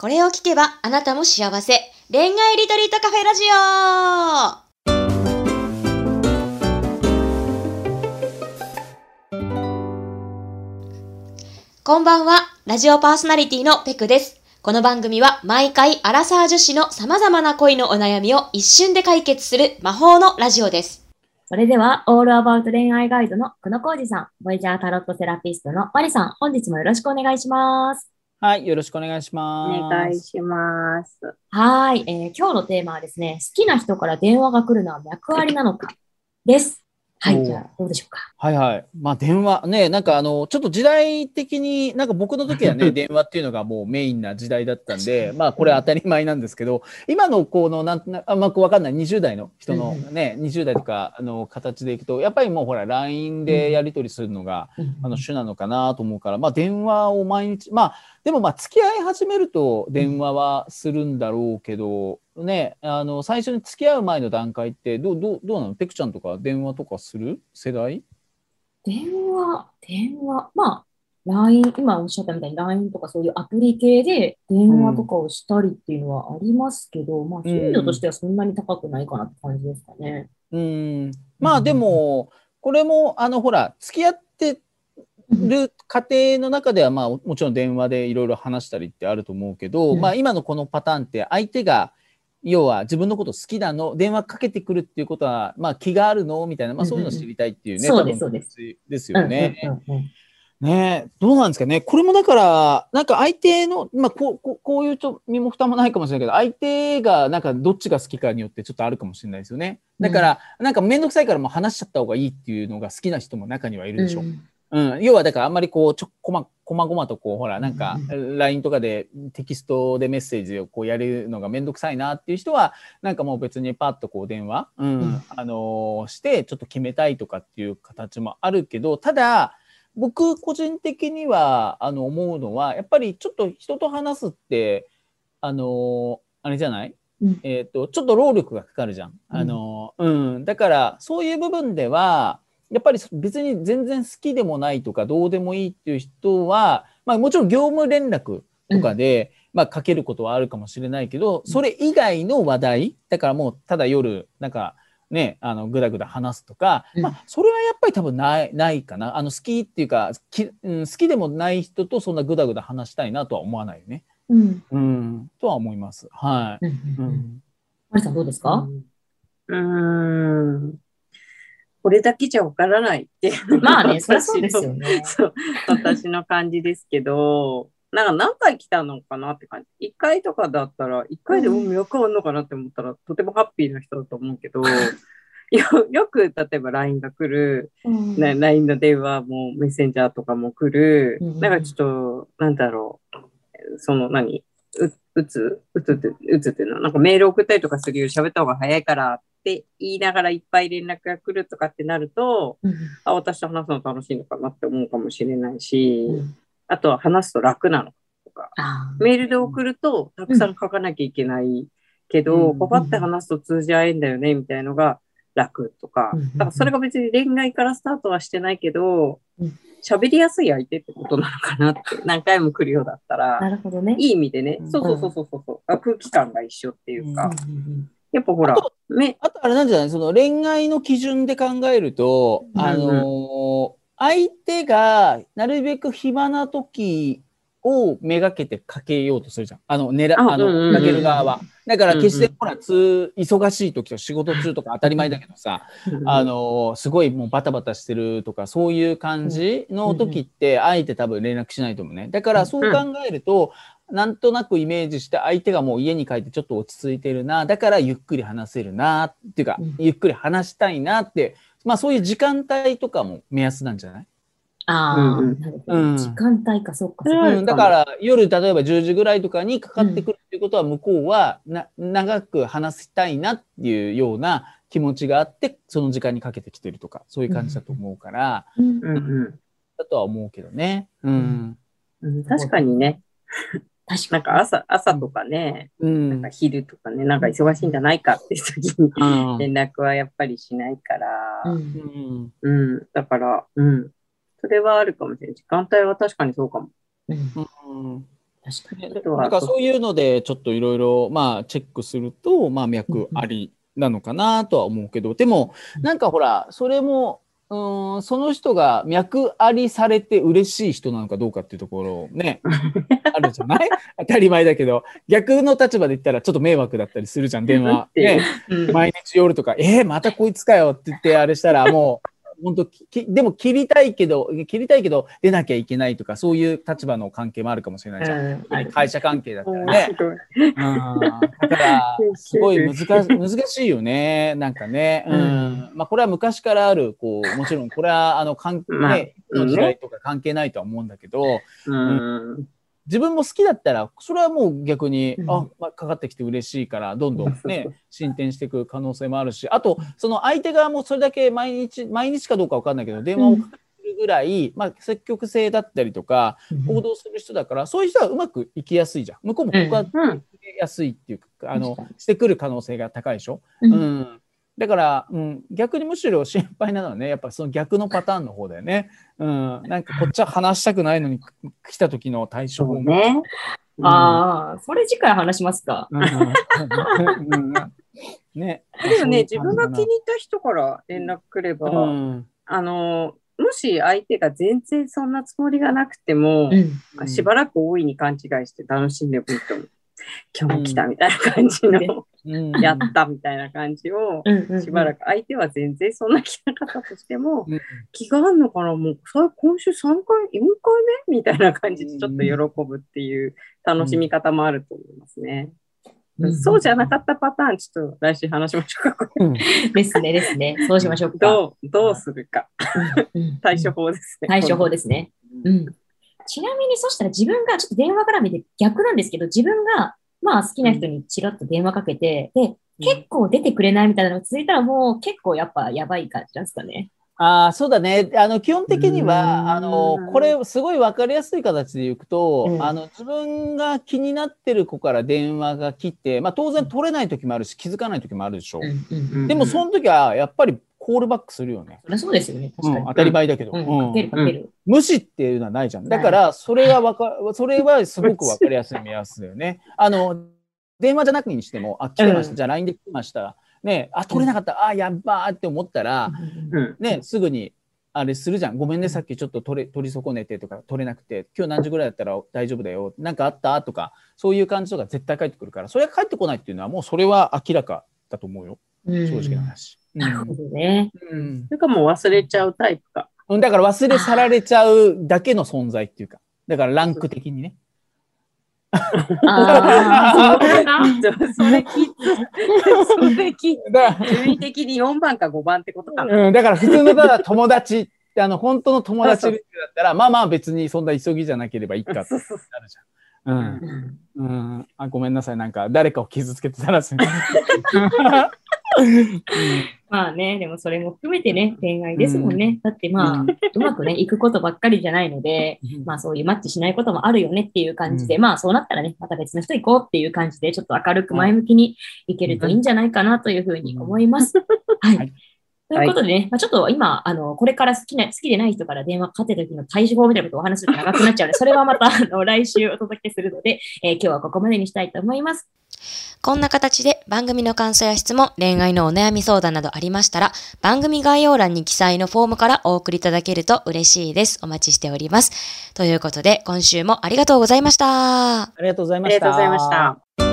これを聞けばあなたも幸せ。恋愛リトリートカフェラジオこんばんは、ラジオパーソナリティのペクです。この番組は毎回アラサー女子の様々な恋のお悩みを一瞬で解決する魔法のラジオです。それでは、オールアバウト恋愛ガイドの久野浩二さん、ボイジャータロットセラピストのマリさん、本日もよろしくお願いします。はい、よろしくお願いします。お願いします。はい、えー、今日のテーマはですね、好きな人から電話が来るのは脈ありなのかです。はい、じゃあ、どうでしょうか？はいはい。まあ、電話、ね、なんかあの、ちょっと時代的に、なんか僕の時はね、電話っていうのがもうメインな時代だったんで、まあ、これ当たり前なんですけど、今のこの、なんとなく、あんまわかんない20代の人のね、うん、20代とか、あの、形でいくと、やっぱりもうほら、LINE でやり取りするのが、うん、あの、主なのかなと思うから、まあ、電話を毎日、まあ、でもまあ、付き合い始めると電話はするんだろうけど、ね、あの、最初に付き合う前の段階って、どう、どう、どうなの？ペクちゃんとか電話とかする？世代？電話、電話、まあ、LINE、今おっしゃったみたいに LINE とかそういうアプリ系で電話とかをしたりっていうのはありますけど、うん、まあ、頻度としてはそんなに高くないかなって感じですかね。うん。まあ、でも、これも、あの、ほら、付き合ってる過程の中では、まあ、もちろん電話でいろいろ話したりってあると思うけど、うん、まあ、今のこのパターンって相手が、要は自分のこと好きなの電話かけてくるっていうことは、まあ、気があるの？みたいな、まあ、そういうの知りたいっていうね、そうですそうですですよね。ねどうなんですかね？これもだから、なんか相手の、まあこう、こうこういうと身も蓋もないかもしれないけど、相手がなんかどっちが好きかによってちょっとあるかもしれないですよね。だから、うん、なんかめんどくさいからもう話しちゃった方がいいっていうのが好きな人も中にはいるでしょう。うんうん、要はだからあんまりこうちょこまこまごまとこうほらなんか LINE とかでテキストでメッセージをこうやるのがめんどくさいなっていう人はなんかもう別にパッとこう電話、うん、うん、あのー、してちょっと決めたいとかっていう形もあるけどただ僕個人的にはあの思うのはやっぱりちょっと人と話すってあのー、あれじゃない？うん、えっ、ー、とちょっと労力がかかるじゃん。あのうん、だからそういう部分ではやっぱり別に全然好きでもないとかどうでもいいっていう人は、まあ、もちろん業務連絡とかで、うん、まあ、かけることはあるかもしれないけど、それ以外の話題だからもうただ夜なんかねあのぐだぐだ話すとか、うん、まあ、それはやっぱり多分ないないかなあの好きっていうかき、うん、好きでもない人とそんなぐだぐだ話したいなとは思わないよね。うん、うん、とは思います。はい。うん。マリさんどうですか？うん。これだけじゃわからないっていうまあね、そりゃそうですよね。そう私の感じですけど、なんか何回来たのかなって感じ。1回とかだったら、1回でも魅力あるのかなって思ったら、とてもハッピーな人だと思うけど、よよく例えば LINE が来る、うん、ね、LINE の電話もメッセンジャーとかも来る、うん、なんかちょっと、なんだろう、その何、う打つ打つって、打つっていうのは、なんかメール送ったりとかするより喋った方が早いからって言いながらいっぱい連絡が来るとかってなると、うん、あ私と話すの楽しいのかなって思うかもしれないし、うん、あとは話すと楽なのとか、メールで送るとたくさん書かなきゃいけないけど、パパって話すと通じ合えんだよねみたいのが楽とか、だからそれが別に恋愛からスタートはしてないけど、喋りやすい相手ってことなのかなって何回も来るようだったら、なるほどね。いい意味でね、そうそうそうそうそう、空気感が一緒っていうか、やっぱほら、ね、あとあれなんじゃない？その恋愛の基準で考えると、あのー、相手がなるべく暇な時をめがけてかけようとするじゃん。あの、狙、あの、かける側は。だから決して、ほら、つ、忙しい時と仕事中とか当たり前だけどさ、あの、すごいもうバタバタしてるとか、そういう感じの時って、あえて多分連絡しないと思うね。だからそう考えると、なんとなくイメージして相手がもう家に帰ってちょっと落ち着いてるな、だからゆっくり話せるな、っていうか、ゆっくり話したいなって、まあそういう時間帯とかも目安なんじゃない？ああ、なるほど。時間帯か、そっか、うん。だから、夜、例えば10時ぐらいとかにかかってくるっていうことは、向こうはな、長く話したいなっていうような気持ちがあって、その時間にかけてきてるとか、そういう感じだと思うから、うん、うん、だとは思うけどね。うん。確かにね。確かなんか朝、朝とかね、うん、なんか昼とかね、なんか忙しいんじゃないかって時に連絡はやっぱりしないから、うん、うん、だから、うん、それはあるかもしれない。時間帯は確かにそうかも。うん。確かに。ねあとはだからそういうのでちょっといろいろまあチェックするとまあ脈ありなのかなとは思うけど。でもなんかほらそれもうーんその人が脈ありされて嬉しい人なのかどうかっていうところね。あるじゃない？当たり前だけど。逆の立場で言ったらちょっと迷惑だったりするじゃん電話。ねうん毎日夜とか、えー、またこいつかよって言って、あれしたら、もう、本当きでも切りたいけど、切りたいけど、出なきゃいけないとか、そういう立場の関係もあるかもしれないじゃん。会社関係だったら面ね。うん、だから、すごい難し難しいよね。なんかね。うん。うんまあ、これは昔からある、こう、もちろん、これは、あの、関係、まあね、の時代とか関係ないとは思うんだけど、うん。自分も好きだったら、それはもう逆に、うんあ、まあ、かかってきて嬉しいから、どんどんね進展していく可能性もあるし、あと、その相手側もそれだけ毎日、毎日かどうかわかんないけど、電話をかけるぐらい、まあ、積極性だったりとか、行動する人だから、そういう人はうまくいきやすいじゃん。向こうも告白うん。しやすいっていうか、あのしてくる可能性が高いでしょ？ううんん。だから、うん、逆にむしろ心配なのはね、やっぱその逆のパターンの方だよね。うん。なんかこっちは話したくないのに来た時の対処そ法ね。ああ、それ次回話しますか。ね。でもね、自分が気に入った人から連絡くれば、うんあの、もし相手が全然そんなつもりがなくても、うん。しばらく大いに勘違いして楽しんでもいいと思う。今日も来たみたいな感じの、うんやったみたいな感じを、しばらく相手は全然そんな来なかったとしても、うん気があるのかな？もうさ今週3回、4回目？みたいな感じでちょっと喜ぶっていう楽しみ方もあると思いますね。うんそうじゃなかったパターン、ちょっと来週話しましょうか。ですね、ですね。そうしましょうか。どう、どうするか。うん対処法ですね。対処法ですね。うん。ちなみに、そしたら自分がちょっと電話から見て逆なんですけど、自分が、まあ好きな人にチラッと電話かけて、で、結構出てくれないみたいなのが続いたらもう結構やっぱやばい感じなんですかね。ああ、そうだね。あの、基本的には、あの、これ、すごいわかりやすい形でいくと、うんあの、自分が気になってる子から電話が来て、まあ、当然取れない時もあるし、気づかない時もあるでしょ。うんうん。でも、その時は、やっぱりコールバックするよね。そうですよね。確かに。うん当たり前だけど。無視っていうのはないじゃん。だから、それはわか、それはすごくわかりやすい目安だよね。あの、電話じゃなくにしても、あ、来てました。うんじゃあ LINE で来ました。ね、あ、取れなかった。あ、やっばーって思ったら、うん。ね、すぐに、あれするじゃん。ごめんね、さっきちょっと取れ、取り損ねてとか、取れなくて、今日何時ぐらいだったら大丈夫だよ。なんかあった？とか、そういう感じとか絶対返ってくるから、それが返ってこないっていうのは、もうそれは明らかだと思うよ。うん正直な話。なるほどね。うん。それかもう忘れちゃうタイプか。うん。だから忘れ去られちゃうだけの存在っていうか、だからランク的にね。ああ、それ聞い。それ聞い。だか順位的に4番か5番ってことかうん、だから普通のただ友達って、あの、本当の友達だったら、まあまあ別にそんな急ぎじゃなければいいかってなるじゃん。うん。うん。うん、あごめんなさい、なんか誰かを傷つけてたらすみまあね、でもそれも含めてね、恋愛ですもんね。だってまあ、うん。うまくね、行くことばっかりじゃないので、まあそういうマッチしないこともあるよねっていう感じで、うまあそうなったらね、また別の人行こうっていう感じで、ちょっと明るく前向きにいけるといいんじゃないかなというふうに思います。はい。はい。ということでね、まあ、ちょっと今、あの、これから好きな、好きでない人から電話かかってた時の対処法みたいなことをお話しすると長くなっちゃうので、それはまた、あの、来週お届けするので、えー今日はここまでにしたいと思います。こんな形で番組の感想や質問、恋愛のお悩み相談などありましたら、番組概要欄に記載のフォームからお送りいただけると嬉しいです。お待ちしております。ということで、今週もありがとうございました。ありがとうございあました。りがとうございました。